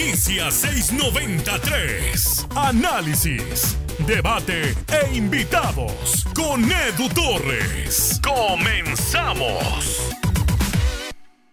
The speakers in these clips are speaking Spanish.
Inicia 693. Análisis, debate e invitados con Edu Torres. Comenzamos.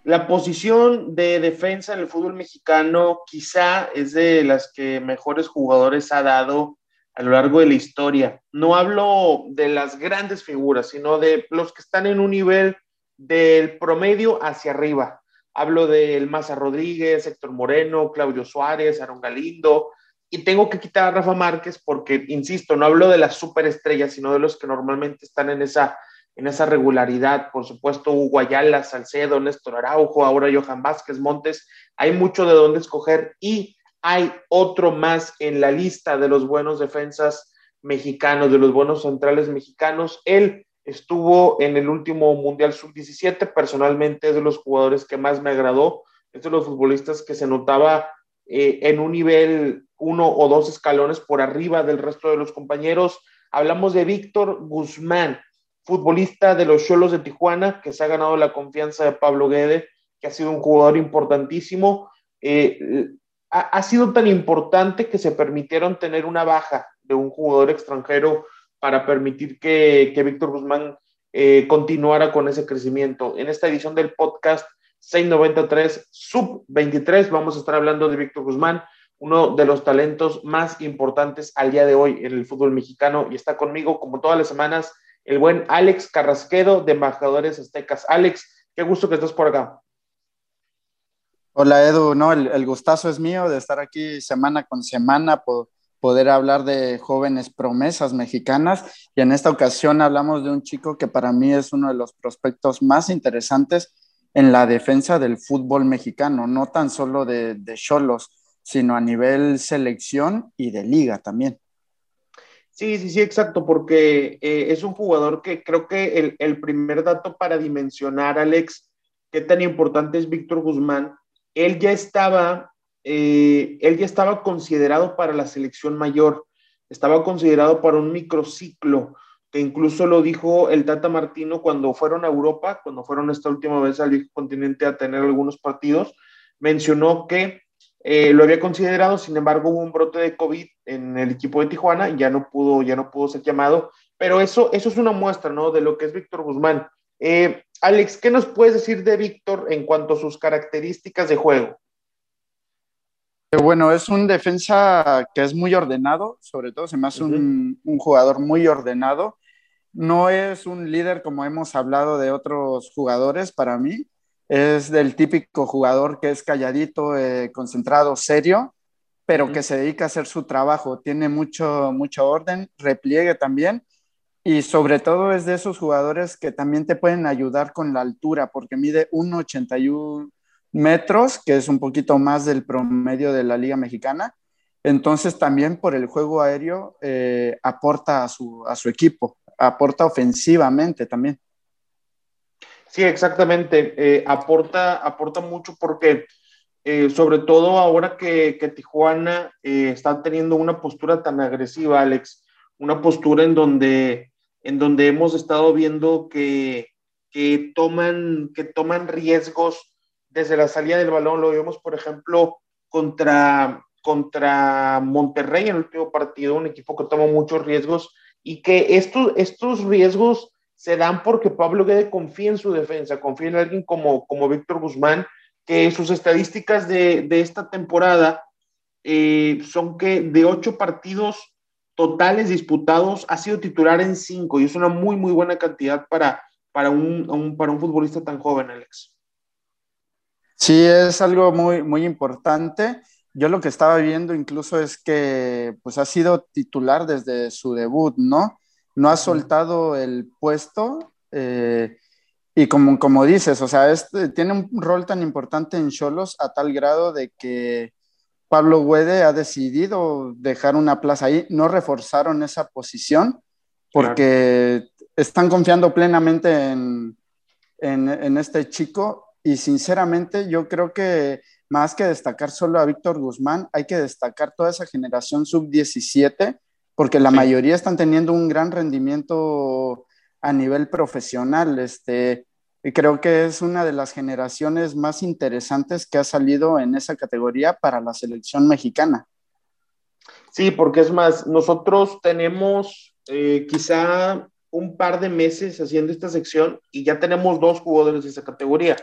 La posición de defensa en el fútbol mexicano quizá es de las que mejores jugadores ha dado a lo largo de la historia. No hablo de las grandes figuras, sino de los que están en un nivel del promedio hacia arriba. Hablo del Maza Rodríguez, Héctor Moreno, Claudio Suárez, Aaron Galindo, y tengo que quitar a Rafa Márquez porque, insisto, no hablo de las superestrellas, sino de los que normalmente están en esa, en esa regularidad. Por supuesto, Hugo Ayala, Salcedo, Néstor Araujo, ahora Johan Vázquez, Montes. Hay mucho de dónde escoger y hay otro más en la lista de los buenos defensas mexicanos, de los buenos centrales mexicanos. Él estuvo en el último Mundial Sub-17, personalmente es de los jugadores que más me agradó, es de los futbolistas que se notaba eh, en un nivel uno o dos escalones por arriba del resto de los compañeros. Hablamos de Víctor Guzmán, futbolista de los Cholos de Tijuana, que se ha ganado la confianza de Pablo Guede, que ha sido un jugador importantísimo. Eh, ha, ha, sido tan importante que se permitieron tener una baja de un jugador extranjero para permitir que, que Víctor Guzmán eh, continuara con ese crecimiento. En esta edición del podcast 693 Sub 23 vamos a estar hablando de Víctor Guzmán, uno de los talentos más importantes al día de hoy en el fútbol mexicano y está conmigo como todas las semanas el buen Alex Carrasquedo de Embajadores Aztecas. Alex, qué gusto que estés por acá. Hola Edu, no, el, el gustazo es mío de estar aquí semana con semana, por, poder hablar de jóvenes promesas mexicanas y en esta ocasión hablamos de un chico que para mí es uno de los prospectos más interesantes en la defensa del fútbol mexicano, no tan solo de Cholos, sino a nivel selección y de liga también. Sí, sí, sí, exacto, porque eh, es un jugador que creo que el, el, primer dato para dimensionar, Alex, qué tan importante es Víctor Guzmán, él ya estaba eh, él ya estaba considerado para la selección mayor, estaba considerado para un microciclo, que incluso lo dijo el Tata Martino cuando fueron a Europa, cuando fueron esta última vez al viejo continente a tener algunos partidos, mencionó que eh, lo había considerado, sin embargo hubo un brote de COVID en el equipo de Tijuana y ya no pudo, ya no pudo ser llamado, pero eso, eso es una muestra, ¿no? De lo que es Víctor Guzmán. Eh, Alex, ¿qué nos puedes decir de Víctor en cuanto a sus características de juego? Bueno, es un defensa que es muy ordenado, sobre todo se me hace uh -huh. un, un, jugador muy ordenado. No es un líder como hemos hablado de otros jugadores para mí. Es del típico jugador que es calladito, eh, concentrado, serio, pero uh -huh. que se dedica a hacer su trabajo. Tiene mucho, mucho orden, repliegue también. Y sobre todo es de esos jugadores que también te pueden ayudar con la altura, porque mide 1,81 metros, que es un poquito más del promedio de la Liga Mexicana. Entonces también por el juego aéreo eh, aporta a su, a su equipo, aporta ofensivamente también. Sí, exactamente. Eh, aporta, aporta mucho porque, eh, sobre todo ahora que, que Tijuana está teniendo una postura tan agresiva, Alex, una postura en donde, en donde hemos estado viendo que, que, toman, que toman riesgos desde la salida del balón. Lo vimos, por ejemplo, contra, contra Monterrey en el último partido, un equipo que toma muchos riesgos y que estos, estos riesgos se dan porque Pablo Guede confía en su defensa, confía en alguien como, como Víctor Guzmán, que sus estadísticas de, de esta temporada eh, son que de ocho partidos totales disputados ha sido titular en cinco y es una muy, muy buena cantidad para, para, un, un, para un futbolista tan joven, Alex. Sí, es algo muy, muy importante. Yo lo que estaba viendo incluso es que pues ha sido titular desde su debut, ¿no? No ha soltado el puesto eh, y como, como dices, o sea, este, tiene un rol tan importante en Cholos a tal grado de que Pablo Güede ha decidido dejar una plaza ahí. No reforzaron esa posición porque claro. están confiando plenamente en, en, en este chico y sinceramente yo creo que más que destacar solo a Víctor Guzmán, hay que destacar toda esa generación sub-17, porque la sí. mayoría están teniendo un gran rendimiento a nivel profesional. Este, y creo que es una de las generaciones más interesantes que ha salido en esa categoría para la selección mexicana. Sí, porque es más, nosotros tenemos eh, quizá un par de meses haciendo esta sección y ya tenemos dos jugadores de esa categoría,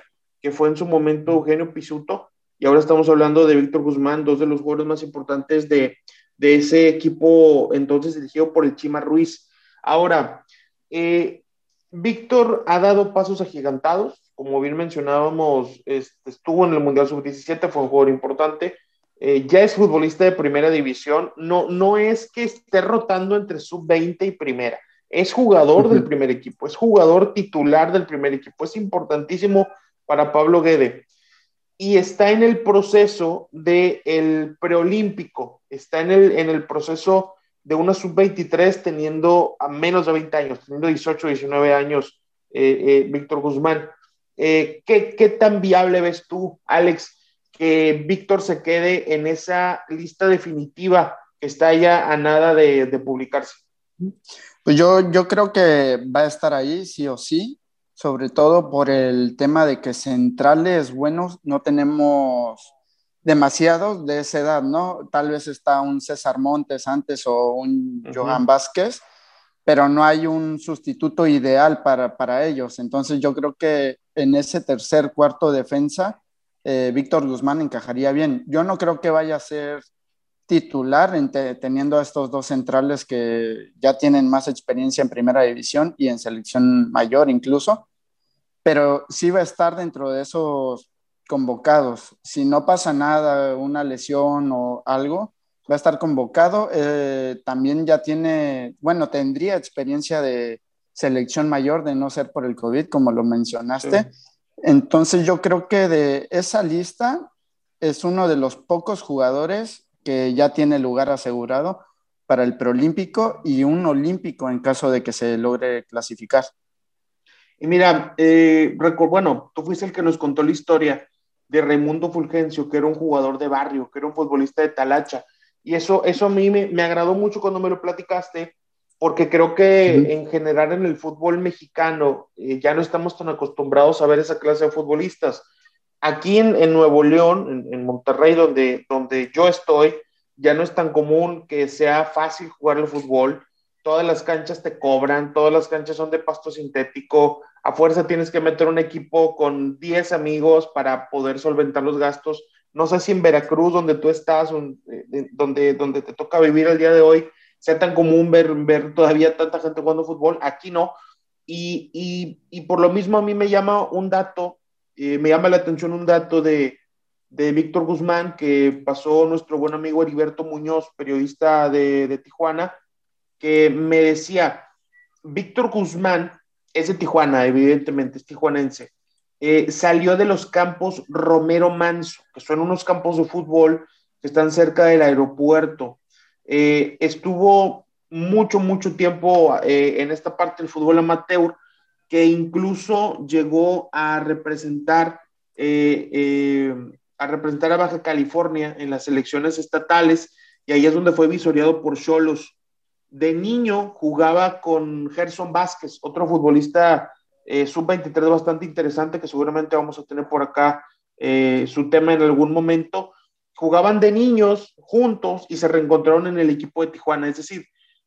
que fue en su momento Eugenio Pisuto y ahora estamos hablando de Víctor Guzmán, dos de los jugadores más importantes de, de ese equipo entonces dirigido por el Chima Ruiz. Ahora, eh, Víctor ha dado pasos agigantados, como bien mencionábamos, este, estuvo en el Mundial Sub-17, fue un jugador importante, eh, ya es futbolista de primera división, no, no es que esté rotando entre Sub-20 y primera, es jugador del primer equipo, es jugador titular del primer equipo, es importantísimo para Pablo Guede. Y está en el proceso del preolímpico, está en el, en el proceso de una sub-23 teniendo a menos de 20 años, teniendo 18, 19 años, eh, eh, Víctor Guzmán. Eh, ¿qué, ¿Qué tan viable ves tú, Alex, que Víctor se quede en esa lista definitiva que está ya a nada de, de publicarse? Pues yo, yo creo que va a estar ahí, sí o sí, sobre todo por el tema de que centrales buenos no tenemos demasiados de esa edad, ¿no? Tal vez está un César Montes antes o un Johan Vázquez, pero no hay un sustituto ideal para, para, ellos. Entonces yo creo que en ese tercer, cuarto defensa, eh, Víctor Guzmán encajaría bien. Yo no creo que vaya a ser titular teniendo a estos dos centrales que ya tienen más experiencia en primera división y en selección mayor incluso, pero sí va a estar dentro de esos convocados. Si no pasa nada, una lesión o algo, va a estar convocado. Eh, también ya tiene, bueno, tendría experiencia de selección mayor de no ser por el COVID, como lo mencionaste. Entonces yo creo que de esa lista es uno de los pocos jugadores que ya tiene lugar asegurado para el preolímpico y un olímpico en caso de que se logre clasificar. Y mira, eh, bueno, tú fuiste el que nos contó la historia de Raimundo Fulgencio, que era un jugador de barrio, que era un futbolista de Talacha. Y eso, eso a mí me, me agradó mucho cuando me lo platicaste, porque creo que en general en el fútbol mexicano eh, ya no estamos tan acostumbrados a ver esa clase de futbolistas. Aquí en, Nuevo León, en, en, Monterrey, donde, donde yo estoy, ya no es tan común que sea fácil jugar el fútbol. Todas las canchas te cobran, todas las canchas son de pasto sintético, a fuerza tienes que meter un equipo con 10 amigos para poder solventar los gastos. No sé si en Veracruz, donde tú estás, eh, donde, donde te toca vivir el día de hoy, sea tan común ver, ver todavía tanta gente jugando fútbol. Aquí no. Y, y, y por lo mismo a mí me llama un dato, eh, me llama la atención un dato de, de Víctor Guzmán, que pasó nuestro buen amigo Heriberto Muñoz, periodista de, de Tijuana, que me decía, Víctor Guzmán es de Tijuana, evidentemente, es tijuanense. Eh, salió de los campos Romero Manso, que son unos campos de fútbol que están cerca del aeropuerto. Eh, estuvo mucho, mucho tiempo en esta parte del fútbol amateur, que incluso llegó a representar, a representar a Baja California en las elecciones estatales, y ahí es donde fue visoreado por Cholos de niño jugaba con Gerson Vázquez, otro futbolista eh, sub-23 bastante interesante que seguramente vamos a tener por acá eh, su tema en algún momento. Jugaban de niños juntos y se reencontraron en el equipo de Tijuana, es decir,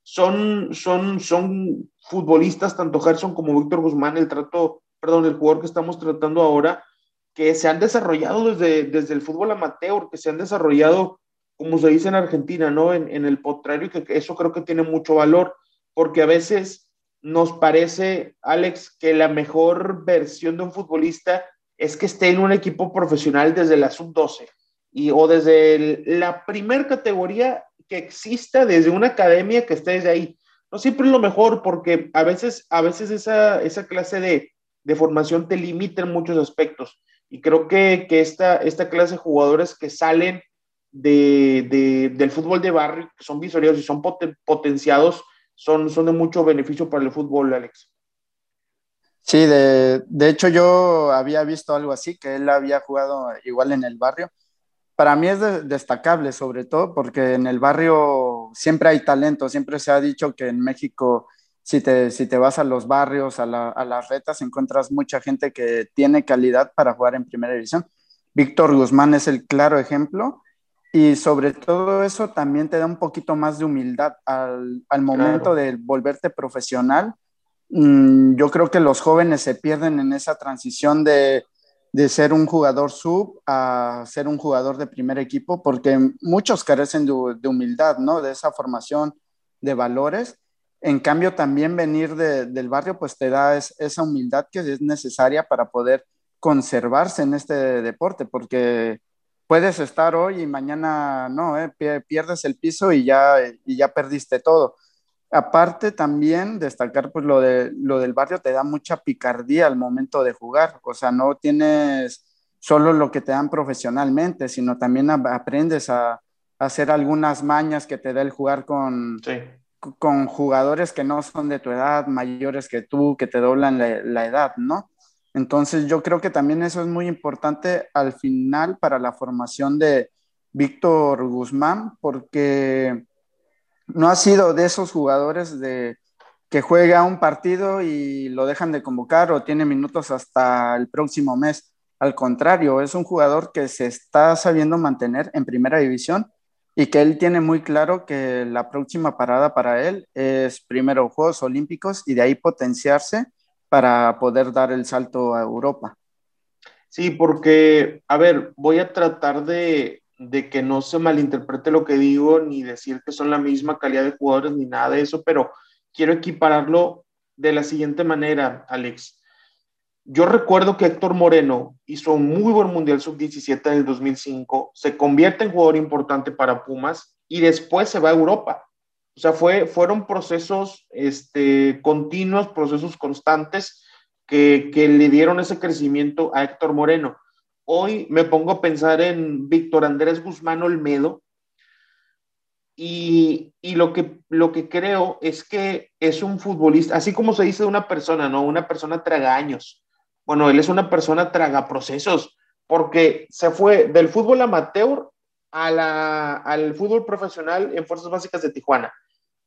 son, son, son futbolistas, tanto Gerson como Víctor Guzmán, el trato, perdón, el jugador que estamos tratando ahora, que se han desarrollado desde, desde el fútbol amateur, que se han desarrollado como se dice en Argentina, ¿no? En, en el potrario, que eso creo que tiene mucho valor, porque a veces nos parece, Alex, que la mejor versión de un futbolista es que esté en un equipo profesional desde la sub-12 y, o desde la primer categoría que exista, desde una academia que esté desde ahí. No siempre es lo mejor, porque a veces, a veces esa, esa clase de, de formación te limita en muchos aspectos. Y creo que, que esta, esta clase de jugadores que salen de, del fútbol de barrio, que son visoriados y son potenciados, son, son de mucho beneficio para el fútbol, Alex. Sí, de, de, hecho yo había visto algo así, que él había jugado igual en el barrio. Para mí es destacable, sobre todo porque en el barrio siempre hay talento, siempre se ha dicho que en México si te, si te vas a los barrios, a, a las retas, encuentras mucha gente que tiene calidad para jugar en primera división. Víctor Guzmán es el claro ejemplo y sobre todo eso también te da un poquito más de humildad al, al momento de volverte profesional. Mm, yo creo que los jóvenes se pierden en esa transición de, de ser un jugador sub a ser un jugador de primer equipo, porque muchos carecen de, humildad, ¿no? De esa formación de valores. En cambio, también venir de, del barrio, pues te da esa humildad que es necesaria para poder conservarse en este deporte, porque puedes estar hoy y mañana no, ¿eh? pierdes el piso y ya, y ya perdiste todo. Aparte también destacar pues lo, de, lo del barrio te da mucha picardía al momento de jugar, o sea, no tienes solo lo que te dan profesionalmente, sino también aprendes a, hacer algunas mañas que te da el jugar con, con jugadores que no son de tu edad, mayores que tú, que te doblan la, la edad, ¿no? Entonces yo creo que también eso es muy importante al final para la formación de Víctor Guzmán, porque no ha sido de esos jugadores de que juega un partido y lo dejan de convocar o tiene minutos hasta el próximo mes. Al contrario, es un jugador que se está sabiendo mantener en primera división y que él tiene muy claro que la próxima parada para él es primero Juegos Olímpicos y de ahí potenciarse para poder dar el salto a Europa. Sí, porque, a ver, voy a tratar de, de que no se malinterprete lo que digo, ni decir que son la misma calidad de jugadores, ni nada de eso, pero quiero equipararlo de la siguiente manera, Alex. Yo recuerdo que Héctor Moreno hizo un muy buen Mundial Sub-17 en el 2005, se convierte en jugador importante para Pumas y después se va a Europa. O sea, fue, fueron procesos este, continuos, procesos constantes que, que le dieron ese crecimiento a Héctor Moreno hoy me pongo a pensar en Víctor Andrés Guzmán Olmedo y, lo, que, lo que creo es que es un futbolista, así como se dice de una persona, ¿no? Una persona traga años. Bueno, él es una persona traga procesos, porque se fue del fútbol amateur a la, al fútbol profesional en Fuerzas Básicas de Tijuana.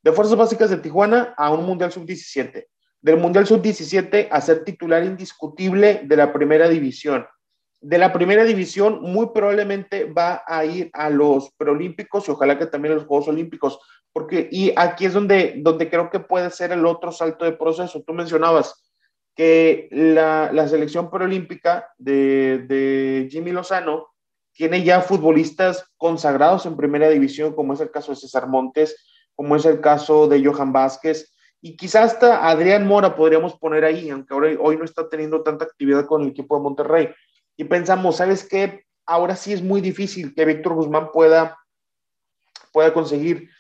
De Fuerzas Básicas de Tijuana a un Mundial Sub-17. Del Mundial Sub-17 a ser titular indiscutible de la primera división de la primera división muy probablemente va a ir a los preolímpicos y ojalá que también a los Juegos Olímpicos, porque y aquí es donde, donde creo que puede ser el otro salto de proceso. Tú mencionabas que la, la selección preolímpica de, de, Jimmy Lozano tiene ya futbolistas consagrados en primera división, como es el caso de César Montes, como es el caso de Johan Vázquez, y quizás hasta Adrián Mora podríamos poner ahí, aunque ahora, hoy no está teniendo tanta actividad con el equipo de Monterrey y pensamos, ¿sabes qué? Ahora sí es muy difícil que Víctor Guzmán pueda, pueda conseguir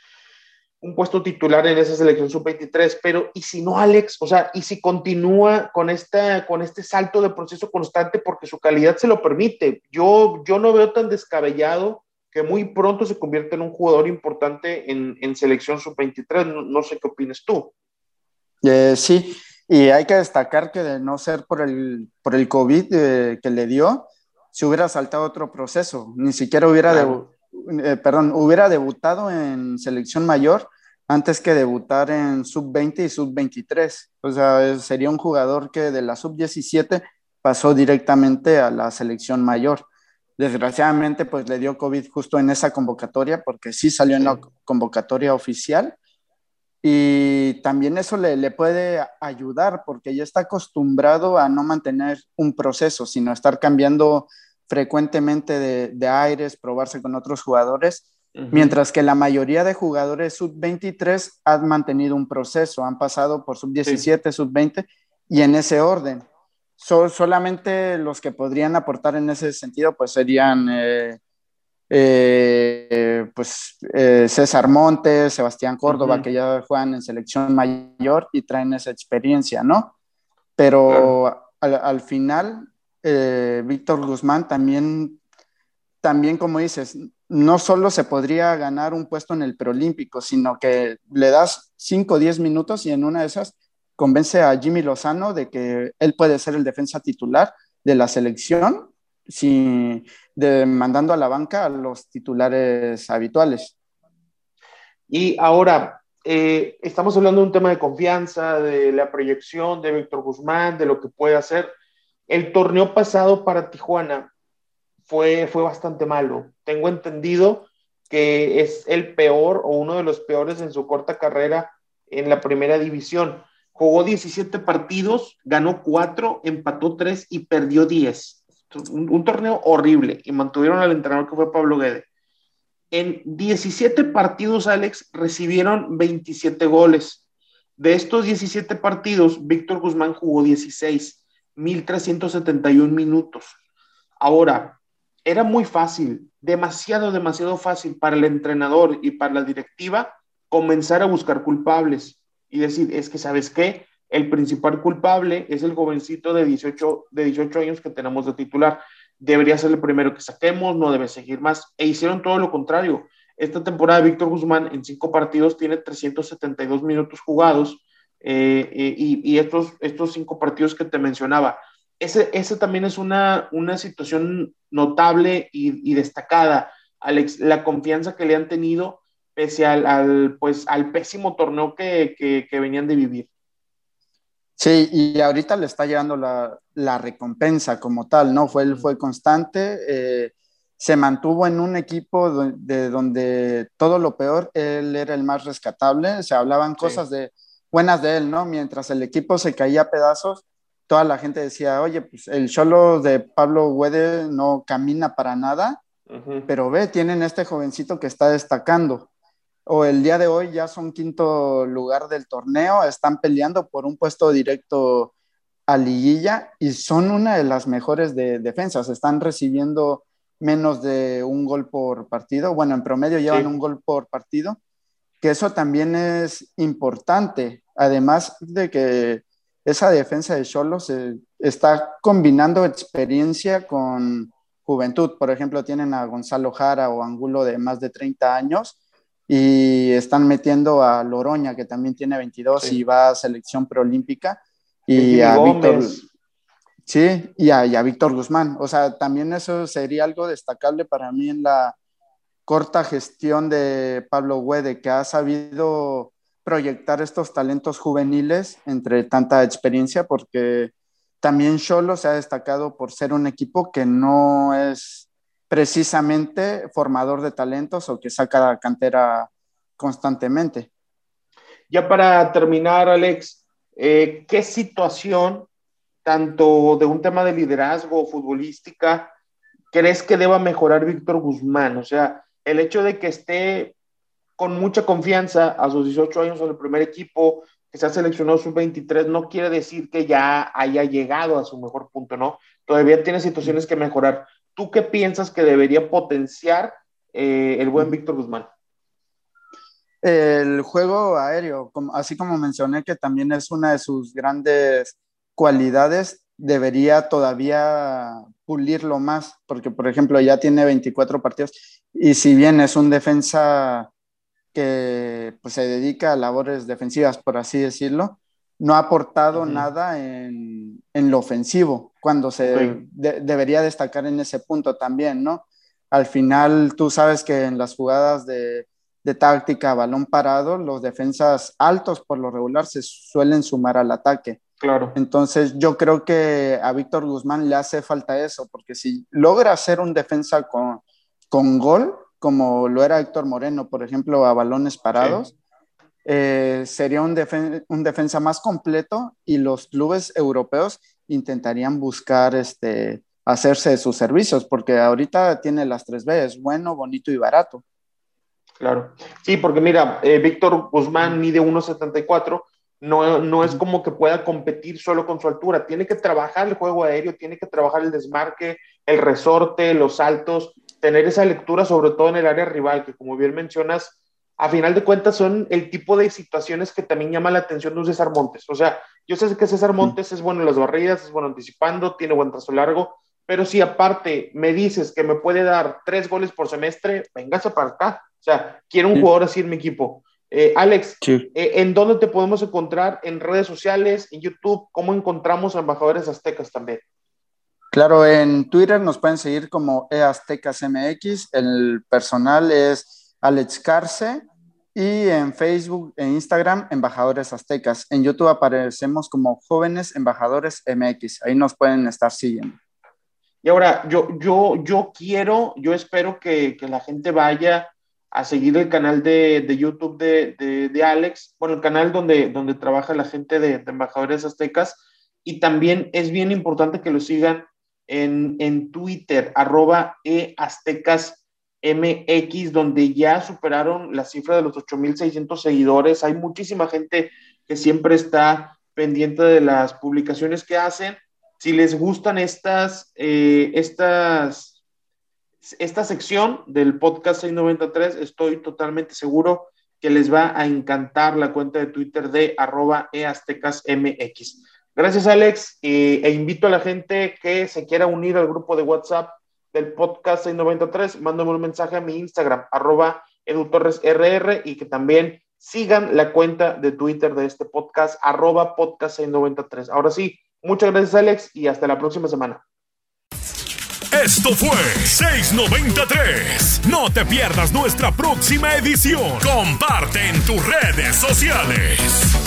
un puesto titular en esa selección sub-23, pero ¿y si no, Alex? O sea, ¿y si continúa con, esta, con este salto de proceso constante porque su calidad se lo permite? Yo, yo no veo tan descabellado que muy pronto se convierta en un jugador importante en, en selección sub-23. No, sé qué opinas tú. Eh, sí, y hay que destacar que de no ser por el, por el COVID eh, que le dio, se hubiera saltado otro proceso. Ni siquiera hubiera, eh, perdón, hubiera debutado en selección mayor antes que debutar en sub-20 y sub-23. O sea, sería un jugador que de la sub-17 pasó directamente a la selección mayor. Desgraciadamente, pues le dio COVID justo en esa convocatoria, porque sí salió en la convocatoria oficial y también eso le, le, puede ayudar porque ya está acostumbrado a no mantener un proceso, sino estar cambiando frecuentemente de, de aires, probarse con otros jugadores, mientras que la mayoría de jugadores sub-23 han mantenido un proceso, han pasado por sub-17, sub-20 y en ese orden. solamente los que podrían aportar en ese sentido pues serían... Eh, eh, pues eh, César Montes, Sebastián Córdoba, que ya juegan en selección mayor y traen esa experiencia, ¿no? Pero al, final, eh, Víctor Guzmán también, también, como dices, no solo se podría ganar un puesto en el preolímpico, sino que le das 5 o 10 minutos y en una de esas convence a Jimmy Lozano de que él puede ser el defensa titular de la selección si, de, mandando a la banca a los titulares habituales. Y ahora, eh, estamos hablando de un tema de confianza, de la proyección de Víctor Guzmán, de lo que puede hacer. El torneo pasado para Tijuana fue, fue bastante malo. Tengo entendido que es el peor o uno de los peores en su corta carrera en la primera división. Jugó 17 partidos, ganó 4, empató 3 y perdió 10. Un, torneo horrible y mantuvieron al entrenador que fue Pablo Guede. En 17 partidos, Alex, recibieron 27 goles. De estos 17 partidos, Víctor Guzmán jugó 16, 1371 minutos. Ahora, era muy fácil, demasiado, demasiado fácil para el entrenador y para la directiva comenzar a buscar culpables y decir, es que, ¿sabes qué? El principal culpable es el jovencito de 18, de 18 años que tenemos de titular debería ser el primero que saquemos, no debe seguir más. E hicieron todo lo contrario. Esta temporada Víctor Guzmán en cinco partidos tiene 372 minutos jugados eh, eh, y, estos, estos cinco partidos que te mencionaba. Ese, ese también es una, una situación notable y, destacada, Alex, la confianza que le han tenido pese al, pues, al pésimo torneo que, que venían de vivir. Sí, y ahorita le está llegando la, recompensa como tal, ¿no? Fue, él fue constante, eh, se mantuvo en un equipo de, donde todo lo peor, él era el más rescatable, se hablaban cosas de buenas de él, ¿no? Mientras el equipo se caía a pedazos, toda la gente decía, oye, pues el solo de Pablo Güede no camina para nada, pero ve, tienen este jovencito que está destacando o el día de hoy ya son quinto lugar del torneo, están peleando por un puesto directo a liguilla y son una de las mejores de defensas, están recibiendo menos de un gol por partido, bueno, en promedio llevan un gol por partido, que eso también es importante, además de que esa defensa de Cholo se está combinando experiencia con juventud, por ejemplo, tienen a Gonzalo Jara o Angulo de más de 30 años, y están metiendo a Loroña, que también tiene 22 y va a selección preolímpica, y, a Víctor. Sí, y a, Víctor Guzmán. O sea, también eso sería algo destacable para mí en la corta gestión de Pablo Huede, que ha sabido proyectar estos talentos juveniles entre tanta experiencia, porque también Cholo se ha destacado por ser un equipo que no es precisamente formador de talentos o que saca la cantera constantemente. Ya para terminar, Alex, eh, ¿qué situación, tanto de un tema de liderazgo futbolística, crees que deba mejorar Víctor Guzmán? O sea, el hecho de que esté con mucha confianza a sus 18 años en el primer equipo, que se ha seleccionado sub-23, no quiere decir que ya haya llegado a su mejor punto, ¿no? Todavía tiene situaciones que mejorar. ¿Tú qué piensas que debería potenciar eh, el buen Víctor Guzmán? El juego aéreo, así como mencioné que también es una de sus grandes cualidades, debería todavía pulirlo más, porque por ejemplo ya tiene 24 partidos y si bien es un defensa que pues, se dedica a labores defensivas, por así decirlo, no ha aportado nada en, lo ofensivo, cuando se debería destacar en ese punto también, ¿no? Al final, tú sabes que en las jugadas de, táctica, balón parado, los defensas altos por lo regular se suelen sumar al ataque. Claro. Entonces, yo creo que a Víctor Guzmán le hace falta eso, porque si logra hacer un defensa con, con gol, como lo era Héctor Moreno, por ejemplo, a balones parados, eh, sería un, defensa más completo y los clubes europeos intentarían buscar este, hacerse de sus servicios, porque ahorita tiene las tres B, bueno, bonito y barato. Claro, sí, porque mira, eh, Víctor Guzmán mide 1,74, no, no es como que pueda competir solo con su altura, tiene que trabajar el juego aéreo, tiene que trabajar el desmarque, el resorte, los saltos, tener esa lectura sobre todo en el área rival, que como bien mencionas, a final de cuentas son el tipo de situaciones que también llama la atención de un César Montes. O sea, yo sé que César Montes es bueno en las barridas, es bueno anticipando, tiene buen trazo largo, pero si aparte me dices que me puede dar tres goles por semestre, véngase para acá. O sea, quiero un jugador así en mi equipo. Eh, Alex, eh, ¿en dónde te podemos encontrar? ¿En redes sociales? ¿En YouTube? ¿Cómo encontramos a embajadores aztecas también? Claro, en Twitter nos pueden seguir como eaztecasmx. El personal es Alex Carce y en Facebook e Instagram, Embajadores Aztecas. En YouTube aparecemos como Jóvenes Embajadores MX. Ahí nos pueden estar siguiendo. Y ahora, yo, yo, yo quiero, yo espero que, que la gente vaya a seguir el canal de, de YouTube de, de, de, Alex, bueno, el canal donde, donde trabaja la gente de, Embajadores Aztecas. Y también es bien importante que lo sigan en, en Twitter, arroba eaztecas MX, donde ya superaron la cifra de los 8.600 seguidores. Hay muchísima gente que siempre está pendiente de las publicaciones que hacen. Si les gustan estas, eh, estas, esta sección del podcast 693, estoy totalmente seguro que les va a encantar la cuenta de Twitter de arroba eaztecasmx. Gracias, Alex, eh, e invito a la gente que se quiera unir al grupo de WhatsApp del podcast 693, mándame un mensaje a mi Instagram, arroba edutorresrr, y que también sigan la cuenta de Twitter de este podcast, arroba podcast 693. Ahora sí, muchas gracias Alex y hasta la próxima semana. Esto fue 693. No te pierdas nuestra próxima edición. Comparte en tus redes sociales.